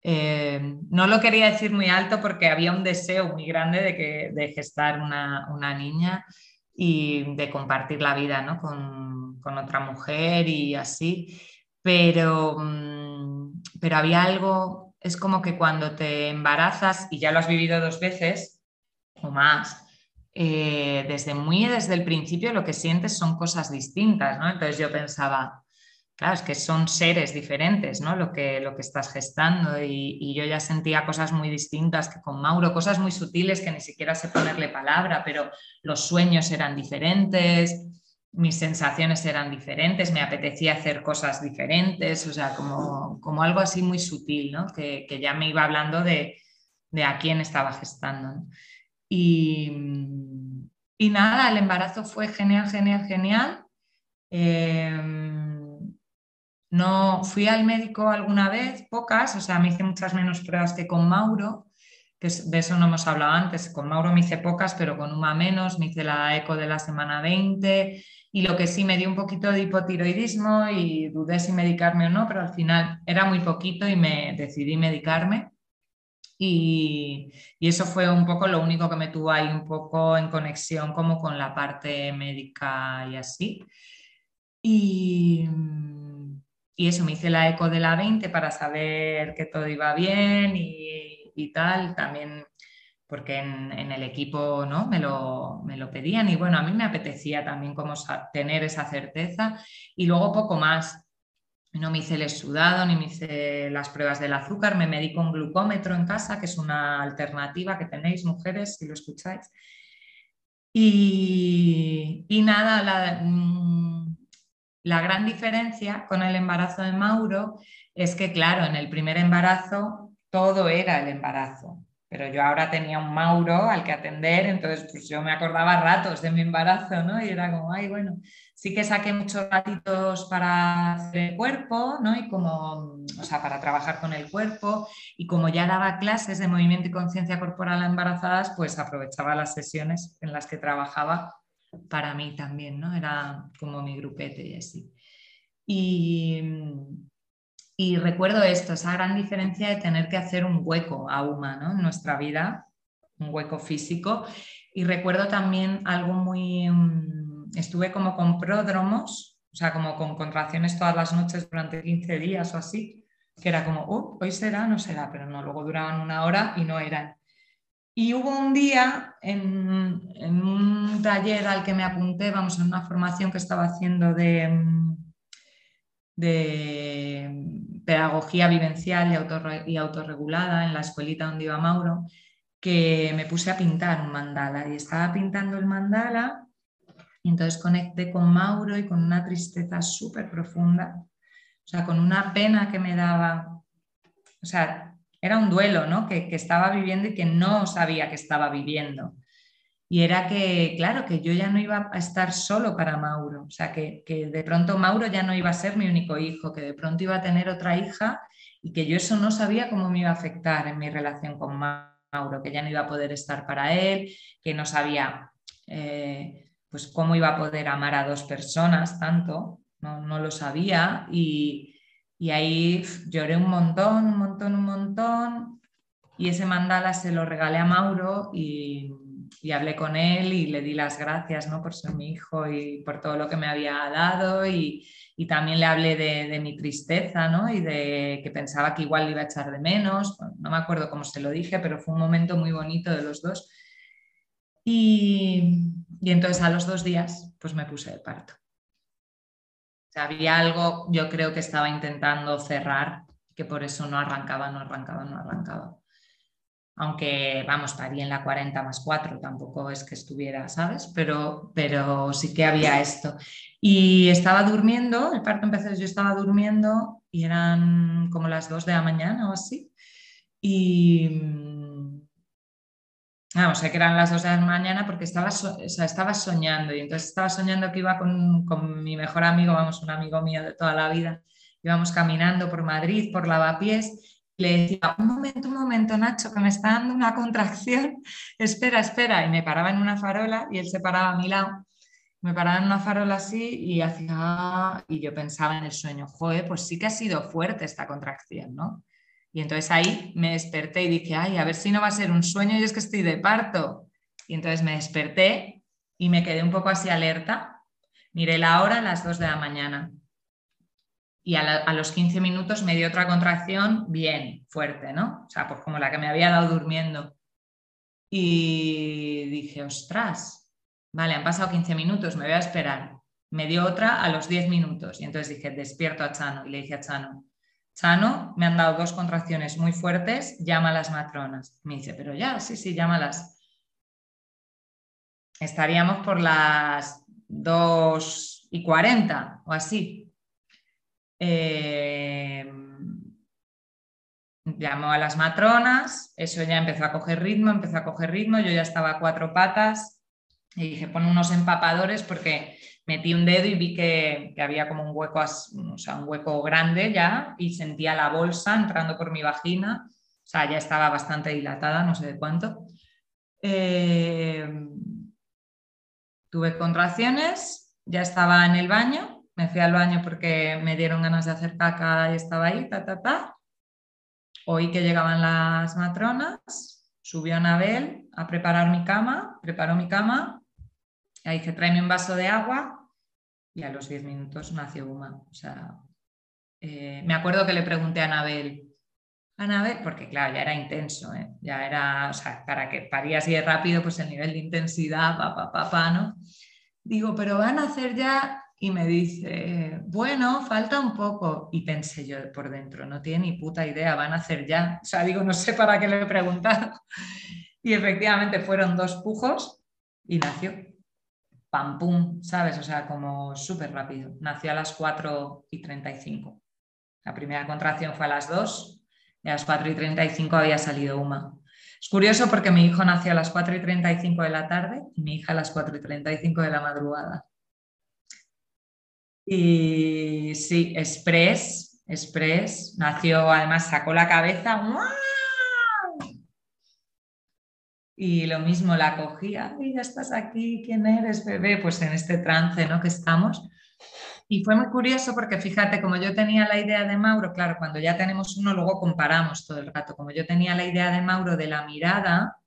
Eh, no lo quería decir muy alto porque había un deseo muy grande de, que, de gestar una, una niña y de compartir la vida ¿no? con, con, otra mujer y así. Pero, mm, pero había algo, es como que cuando te embarazas y ya lo has vivido dos veces o más, eh, desde muy desde el principio lo que sientes son cosas distintas, ¿no? Entonces yo pensaba, claro, es que son seres diferentes, ¿no? Lo que, lo que estás gestando y, yo ya sentía cosas muy distintas que con Mauro, cosas muy sutiles que ni siquiera sé ponerle palabra, pero los sueños eran diferentes, mis sensaciones eran diferentes, me apetecía hacer cosas diferentes, o sea, como, como algo así muy sutil, ¿no? Que, que ya me iba hablando de, de a quién estaba gestando. Y, y nada, el embarazo fue genial, genial, genial. Em, no fui al médico alguna vez, pocas, o sea, me hice muchas menos pruebas que con Mauro, que de eso no hemos hablado antes. Con Mauro me hice pocas, pero con una menos, me hice la eco de la semana 20 y lo que sí me dio un poquito de hipotiroidismo y dudé si medicarme o no, pero al final era muy poquito y me decidí medicarme. Y, eso fue un poco lo único que me tuvo ahí un poco en conexión como con la parte médica y así. Y, eso, me hice la eco de la 20 para saber que todo iba bien y, tal, también porque en, el equipo ¿no? me, lo, me lo pedían y bueno, a mí me apetecía también como tener esa certeza y luego poco más. No me hice el sudado ni me hice las pruebas del azúcar, me medí con glucómetro en casa, que es una alternativa que tenéis mujeres si lo escucháis. Y, nada, la, mm, la gran diferencia con el embarazo de Mauro es que, claro, en el primer embarazo todo era el embarazo pero yo ahora tenía un Mauro al que atender, entonces pues yo me acordaba ratos de mi embarazo, ¿no? Y era como, ay, bueno, sí que saqué muchos ratitos para hacer el cuerpo, ¿no? Y como, o sea, para trabajar con el cuerpo, y como ya daba clases de movimiento y conciencia corporal a embarazadas, pues aprovechaba las sesiones en las que trabajaba para mí también, ¿no? Era como mi grupete y así. Y, recuerdo esto, esa gran diferencia de tener que hacer un hueco a Uma en nuestra vida, un hueco físico. Y recuerdo también algo muy... Mm, estuve como con pródromos, o sea, como con contracciones todas las noches durante 15 días o así, que era como, oh, hoy será, no será, pero no, luego duraban una hora y no eran. Y hubo un día en, un taller al que me apunté, vamos, en una formación que estaba haciendo de, de pedagogía vivencial y, autorregulada en la escuelita donde iba Mauro, que me puse a pintar un mandala. Y estaba pintando el mandala y entonces conecté con Mauro y con una tristeza súper profunda, o sea, con una pena que me daba, o sea, era un duelo, ¿no? Que, que estaba viviendo y que no sabía que estaba viviendo. Y era que, claro, que yo ya no iba a estar solo para Mauro, o sea, que, de pronto Mauro ya no iba a ser mi único hijo, que de pronto iba a tener otra hija y que yo eso no sabía cómo me iba a afectar en mi relación con Mauro, que ya no iba a poder estar para él, que no sabía eh, pues cómo iba a poder amar a dos personas tanto, no, lo sabía y, y ahí lloré un montón, un montón, un montón y ese mandala se lo regalé a Mauro y hablé con él y le di las gracias ¿no? por ser mi hijo y por todo lo que me había dado y, y también le hablé de, de, mi tristeza ¿no? y de que pensaba que igual le iba a echar de menos, no me acuerdo cómo se lo dije, pero fue un momento muy bonito de los dos. Y, Y entonces a los dos días, pues me puse de parto. O había algo, yo creo que estaba intentando cerrar, que por eso no arrancaba, no arrancaba, no arrancaba. Aunque, vamos, parí en la 40 más 4, tampoco es que estuviera, ¿sabes? Pero, pero sí que había esto. Y estaba durmiendo, el parto empezó, yo estaba durmiendo y eran como las 2 de la mañana o así. Y, Vamos, sé que eran las dos de la mañana porque estaba, estaba soñando y entonces estaba soñando que iba con, con, mi mejor amigo, vamos, un amigo mío de toda la vida, íbamos caminando por Madrid, por Lavapiés, y le decía, un momento, un momento, Nacho, que me está dando una contracción, (laughs) espera, espera, y me paraba en una farola y él se paraba a mi lado, me paraba en una farola así y hacía, y yo pensaba en el sueño, joder, pues sí que ha sido fuerte esta contracción, ¿no? Y entonces ahí me desperté y dije, ay, a ver si no va a ser un sueño y es que estoy de parto. Y entonces me desperté y me quedé un poco así alerta. Miré la hora a las 2 de la mañana. Y a, los 15 minutos me dio otra contracción bien fuerte, ¿no? O sea, pues como la que me había dado durmiendo. Y dije, ostras, vale, han pasado 15 minutos, me voy a esperar. Me dio otra a los 10 minutos. Y entonces dije, despierto a Chano. Y le dije a Chano, Chano, me han dado dos contracciones muy fuertes, llama a las matronas. Me dice, pero ya, sí, sí, llámalas. Estaríamos por las 2 y 40 o así. Eh, llamó a las matronas, eso ya empezó a coger ritmo, empezó a coger ritmo, yo ya estaba a cuatro patas y dije, pon unos empapadores porque metí un dedo y vi que, había como un hueco, o sea, un hueco grande ya y sentía la bolsa entrando por mi vagina, o sea, ya estaba bastante dilatada, no sé de cuánto. Eh, tuve contracciones, ya estaba en el baño, me fui al baño porque me dieron ganas de hacer caca y estaba ahí, ta, ta, ta. Oí que llegaban las matronas, subió Anabel a preparar mi cama, preparó mi cama, Ahí dije, tráeme un vaso de agua y a los 10 minutos nació Uma. O sea, eh, me acuerdo que le pregunté a Anabel, Anabel, porque claro, ya era intenso, ¿eh? ya era, o sea, para que paría así de rápido, pues el nivel de intensidad, papá, papá, ¿no? Digo, pero van a hacer ya, y me dice, bueno, falta un poco. Y pensé yo por dentro, no tiene ni puta idea, van a hacer ya. O sea, digo, no sé para qué le he preguntado. Y efectivamente fueron dos pujos y nació pam, pum, ¿sabes? O sea, como súper rápido. Nació a las 4 y 35. La primera contracción fue a las 2 y a las 4 y 35 había salido Uma. Es curioso porque mi hijo nació a las 4 y 35 de la tarde y mi hija a las 4 y 35 de la madrugada. Y sí, Express, Express, nació, además sacó la cabeza, y lo mismo la cogía, y ya estás aquí, ¿quién eres, bebé? Pues en este trance, ¿no? Que estamos. Y fue muy curioso porque fíjate, como yo tenía la idea de Mauro, claro, cuando ya tenemos uno, luego comparamos todo el rato. Como yo tenía la idea de Mauro de la mirada,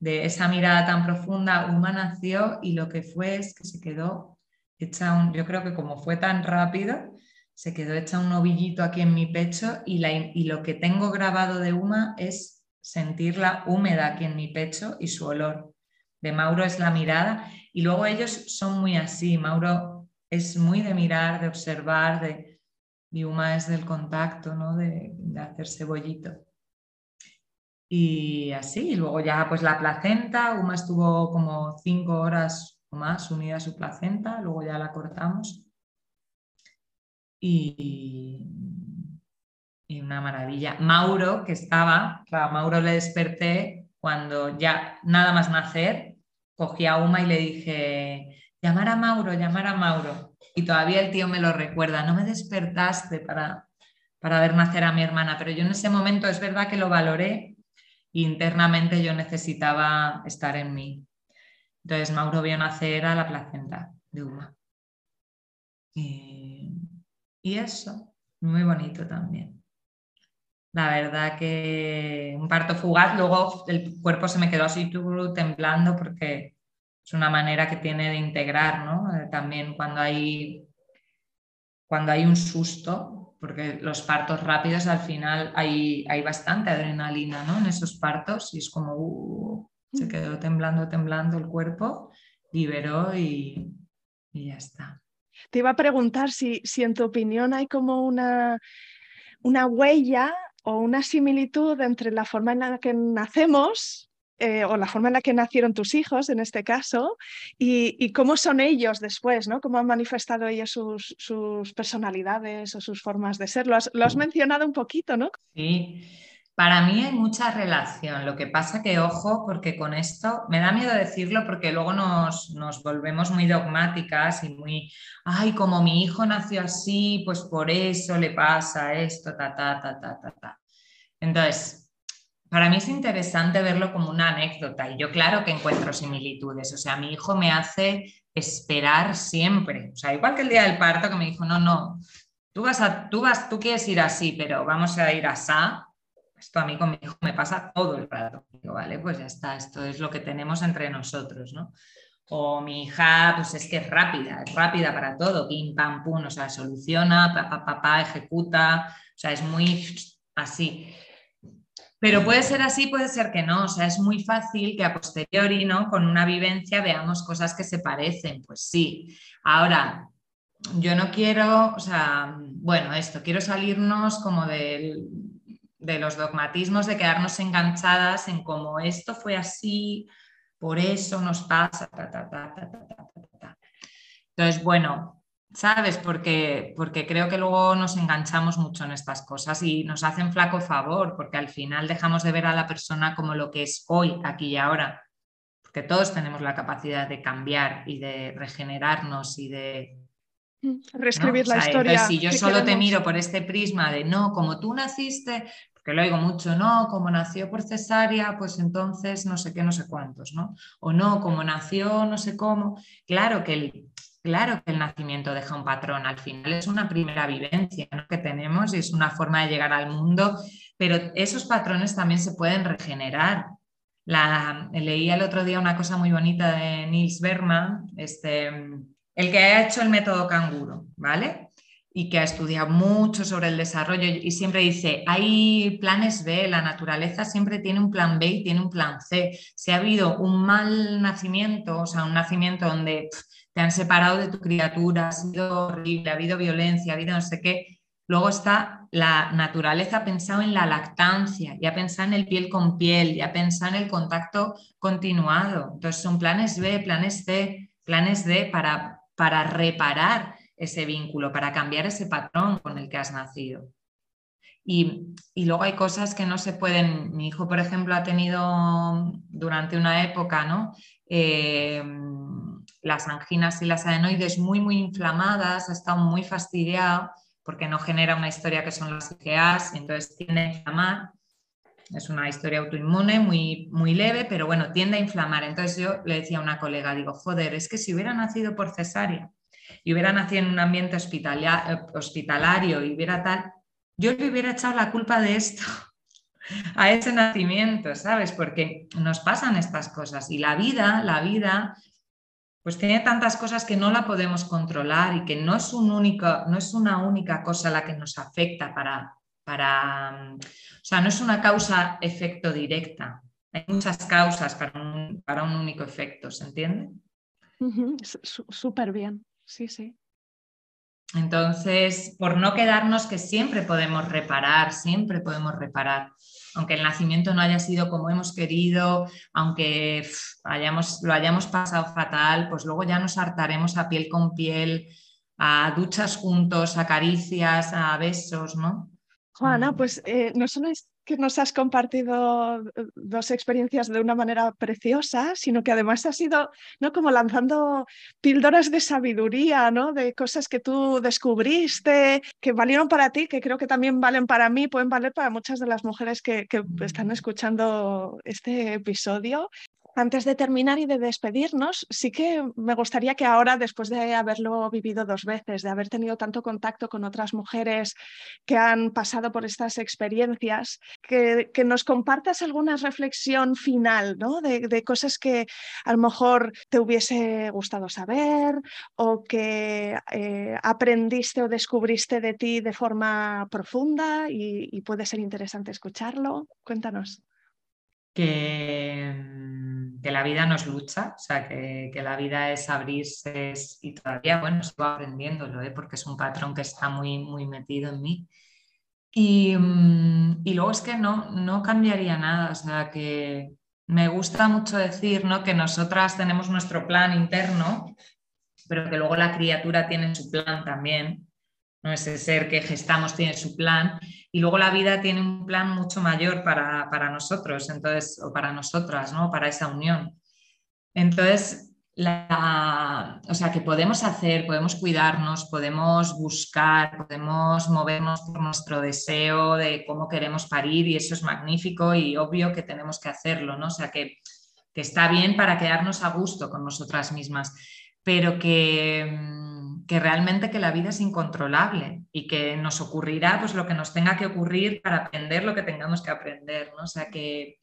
de esa mirada tan profunda, Uma nació y lo que fue es que se quedó hecha un, yo creo que como fue tan rápido, se quedó hecha un novillito aquí en mi pecho y, la, y lo que tengo grabado de Uma es sentirla húmeda aquí en mi pecho y su olor. De Mauro es la mirada y luego ellos son muy así. Mauro es muy de mirar, de observar, de, y Uma es del contacto, ¿no? de, de hacer cebollito. Y así, y luego ya pues la placenta, Uma estuvo como cinco horas o más unida a su placenta, luego ya la cortamos. Y, y una maravilla. Mauro, que estaba, Mauro le desperté cuando ya nada más nacer, cogí a Uma y le dije, llamar a Mauro, llamar a Mauro. Y todavía el tío me lo recuerda, no me despertaste para, para ver nacer a mi hermana, pero yo en ese momento es verdad que lo valoré internamente yo necesitaba estar en mí. Entonces Mauro vio nacer a la placenta de Uma. Y, y eso, muy bonito también. La verdad que un parto fugaz, luego el cuerpo se me quedó así temblando porque es una manera que tiene de integrar, ¿no? Eh, también cuando hay, cuando hay un susto, porque los partos rápidos al final hay, hay bastante adrenalina, ¿no? En esos partos y es como, uh, se mm. quedó temblando, temblando el cuerpo liberó y, y ya está. Te iba a preguntar si, si en tu opinión hay como una, una huella o una similitud entre la forma en la que nacemos eh, o la forma en la que nacieron tus hijos, en este caso, y, cómo son ellos después, ¿no? Cómo han manifestado ellos sus, sus personalidades o sus formas de ser. Lo has, lo has, mencionado un poquito, ¿no? Sí, para mí hay mucha relación, lo que pasa que, ojo, porque con esto me da miedo decirlo porque luego nos, volvemos muy dogmáticas y muy, ay, como mi hijo nació así, pues por eso le pasa esto, ta, ta, ta, ta, ta, ta. Entonces, para mí es interesante verlo como una anécdota y yo claro que encuentro similitudes, o sea, mi hijo me hace esperar siempre, o sea, igual que el día del parto que me dijo, no, no, tú vas a, tú vas, tú quieres ir así, pero vamos a ir así esto a mí con mi hijo me pasa todo el rato. Vale, pues ya está, esto es lo que tenemos entre nosotros, ¿no? O mi hija, pues es que es rápida, es rápida para todo, pim, pam, pum, o sea, soluciona, papá, papá, ejecuta, o sea, es muy así. Pero puede ser así, puede ser que no, o sea, es muy fácil que a posteriori, ¿no? Con una vivencia veamos cosas que se parecen, pues sí. Ahora, yo no quiero, o sea, bueno, esto, quiero salirnos como del de los dogmatismos de quedarnos enganchadas en cómo esto fue así, por eso nos pasa. Entonces, bueno, ¿sabes? Porque, porque creo que luego nos enganchamos mucho en estas cosas y nos hacen flaco favor, porque al final dejamos de ver a la persona como lo que es hoy, aquí y ahora. Porque todos tenemos la capacidad de cambiar y de regenerarnos y de reescribir la historia. si yo solo te miro por este prisma de no, como tú naciste, porque lo oigo mucho, no, como nació por cesárea, pues entonces no sé qué, no sé cuántos, ¿no? O no, como nació no sé cómo. Claro que el, claro que el nacimiento deja un patrón, al final es una primera vivencia que tenemos y es una forma de llegar al mundo, pero esos patrones también se pueden regenerar. La, leí el otro día una cosa muy bonita de Niels Berman, este, el que ha hecho el método canguro, ¿vale? Y que ha estudiado mucho sobre el desarrollo y siempre dice, hay planes B, la naturaleza siempre tiene un plan B y tiene un plan C. Si ha habido un mal nacimiento, o sea, un nacimiento donde te han separado de tu criatura, ha sido horrible, ha habido violencia, ha habido no sé qué, Luego está la naturaleza pensado en la lactancia, ya pensado en el piel con piel, ya pensado en el contacto continuado. Entonces son planes B, planes C, planes D para para reparar ese vínculo, para cambiar ese patrón con el que has nacido. Y, luego hay cosas que no se pueden. Mi hijo, por ejemplo, ha tenido durante una época ¿no? Eh, las anginas y las adenoides muy, muy inflamadas, ha estado muy fastidiado porque no genera una historia que son las IgAs, entonces tiende a inflamar. Es una historia autoinmune muy, muy leve, pero bueno, tiende a inflamar. Entonces yo le decía a una colega, digo, joder, es que si hubiera nacido por cesárea y hubiera nacido en un ambiente hospitalario y hubiera tal, yo le hubiera echado la culpa de esto (laughs) a ese nacimiento, ¿sabes? Porque nos pasan estas cosas y la vida, la vida, pues tiene tantas cosas que no la podemos controlar y que no es, un único, no es una única cosa la que nos afecta para, para, o sea, no es una causa-efecto directa. Hay muchas causas para un, para un único efecto, ¿se entiende? Súper bien, sí, sí. Entonces, por no quedarnos que siempre podemos reparar, siempre podemos reparar, aunque el nacimiento no haya sido como hemos querido, aunque hayamos, lo hayamos pasado fatal, pues luego ya nos hartaremos a piel con piel, a duchas juntos, a caricias, a besos, ¿no? Juana, mm. pues eh, no solo es que nos has compartido eh, dos experiencias de una manera preciosa, sino que además has ido ¿no? como lanzando píldoras de sabiduría, ¿no? de cosas que tú descubriste, que valieron para ti, que creo que también valen para mí, pueden valer para muchas de las mujeres que, que están escuchando este episodio. Antes de terminar y de despedirnos, sí que me gustaría que ahora, después de haberlo vivido dos veces, de haber tenido tanto contacto con otras mujeres que han pasado por estas experiencias, que, nos compartas alguna reflexión final ¿no? de, cosas que a lo mejor te hubiese gustado saber o que eh, aprendiste o descubriste de ti de forma profunda y puede ser interesante escucharlo. Cuéntanos. Que, mm, que la vida nos lucha, o sea, que, que la vida es abrirse y todavía, bueno, sigo aprendiéndolo, ¿eh? porque es un patrón que está muy, muy metido en mí. Y, mm, y, luego es que no, no cambiaría nada, o sea, que me gusta mucho decir ¿no? que nosotras tenemos nuestro plan interno, pero que luego la criatura tiene su plan también, ¿no? ese ser que gestamos tiene su plan, y luego la vida tiene un plan mucho mayor para, para nosotros, entonces, o para nosotras, ¿no? para esa unión. Entonces, la, o sea, que podemos hacer, podemos cuidarnos, podemos buscar, podemos movernos por nuestro deseo de cómo queremos parir y eso es magnífico y obvio que tenemos que hacerlo, ¿no? O sea, que, que está bien para quedarnos a gusto con nosotras mismas, pero que, que realmente que la vida es incontrolable y que nos ocurrirá pues lo que nos tenga que ocurrir para aprender lo que tengamos que aprender, ¿no? O sea, que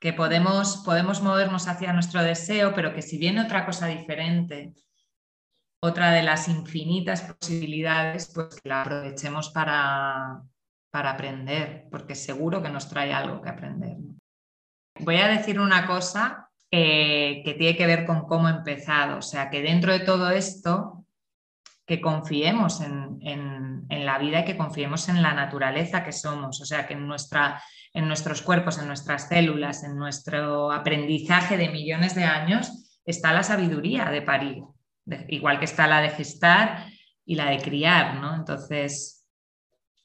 que podemos, podemos movernos hacia nuestro deseo, pero que si viene otra cosa diferente, otra de las infinitas posibilidades, pues la aprovechemos para, para aprender, porque seguro que nos trae algo que aprender. Voy a decir una cosa eh, que tiene que ver con cómo he empezado, o sea, que dentro de todo esto, que confiemos en, en, la vida y que confiemos en la naturaleza que somos, o sea, que en nuestra en nuestros cuerpos, en nuestras células, en nuestro aprendizaje de millones de años, está la sabiduría de parir, igual que está la de gestar y la de criar, ¿no? Entonces,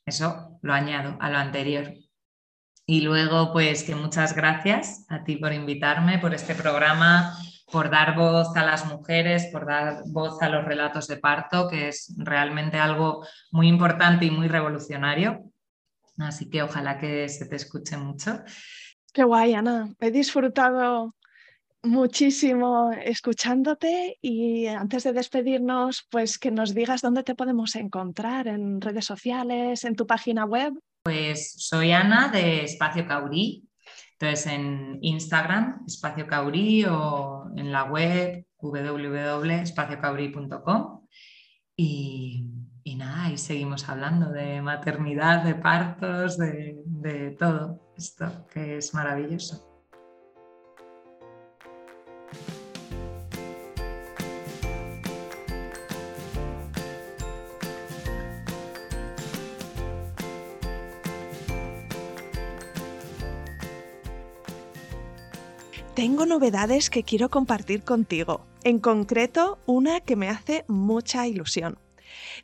eso lo añado a lo anterior. Y luego, pues que muchas gracias a ti por invitarme, por este programa, por dar voz a las mujeres, por dar voz a los relatos de parto, que es realmente algo muy importante y muy revolucionario. Así que ojalá que se te escuche mucho. Qué guay, Ana. He disfrutado muchísimo escuchándote y antes de despedirnos, pues que nos digas dónde te podemos encontrar en redes sociales, en tu página web. Pues soy Ana de Espacio Caurí, entonces en Instagram, Espacio Caurí o en la web www.espaciocaurí.com y y nada, y seguimos hablando de maternidad, de partos, de, todo esto que es maravilloso. Tengo novedades que quiero compartir contigo, en concreto una que me hace mucha ilusión.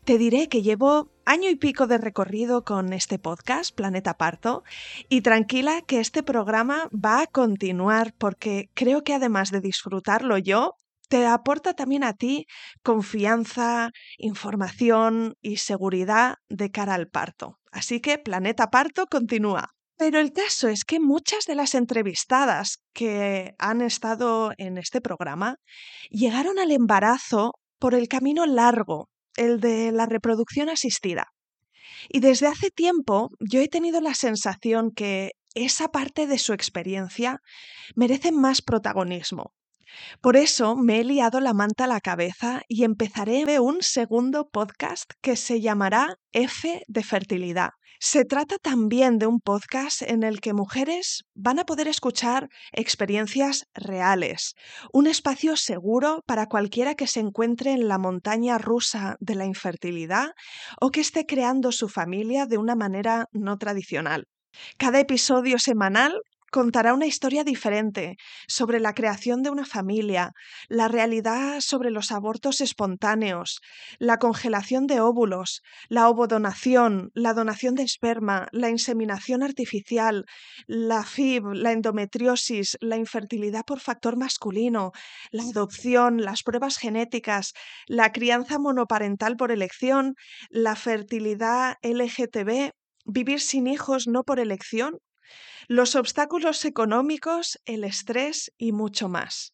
Te diré que llevo año y pico de recorrido con este podcast, Planeta Parto, y tranquila que este programa va a continuar porque creo que además de disfrutarlo yo, te aporta también a ti confianza, información y seguridad de cara al parto. Así que Planeta Parto continúa. Pero el caso es que muchas de las entrevistadas que han estado en este programa llegaron al embarazo por el camino largo el de la reproducción asistida. Y desde hace tiempo yo he tenido la sensación que esa parte de su experiencia merece más protagonismo. Por eso me he liado la manta a la cabeza y empezaré un segundo podcast que se llamará F de fertilidad. Se trata también de un podcast en el que mujeres van a poder escuchar experiencias reales, un espacio seguro para cualquiera que se encuentre en la montaña rusa de la infertilidad o que esté creando su familia de una manera no tradicional. Cada episodio semanal contará una historia diferente sobre la creación de una familia, la realidad sobre los abortos espontáneos, la congelación de óvulos, la ovodonación, la donación de esperma, la inseminación artificial, la FIB, la endometriosis, la infertilidad por factor masculino, la adopción, las pruebas genéticas, la crianza monoparental por elección, la fertilidad LGTB, vivir sin hijos no por elección los obstáculos económicos, el estrés y mucho más.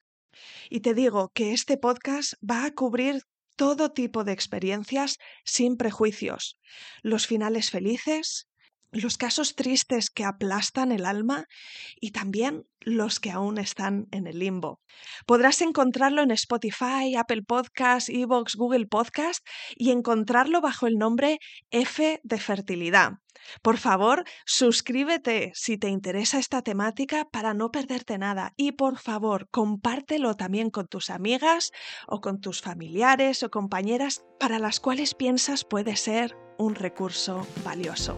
Y te digo que este podcast va a cubrir todo tipo de experiencias sin prejuicios, los finales felices los casos tristes que aplastan el alma y también los que aún están en el limbo. Podrás encontrarlo en Spotify, Apple Podcasts, Evox, Google Podcast y encontrarlo bajo el nombre F de fertilidad. Por favor, suscríbete si te interesa esta temática para no perderte nada y por favor, compártelo también con tus amigas o con tus familiares o compañeras para las cuales piensas puede ser un recurso valioso.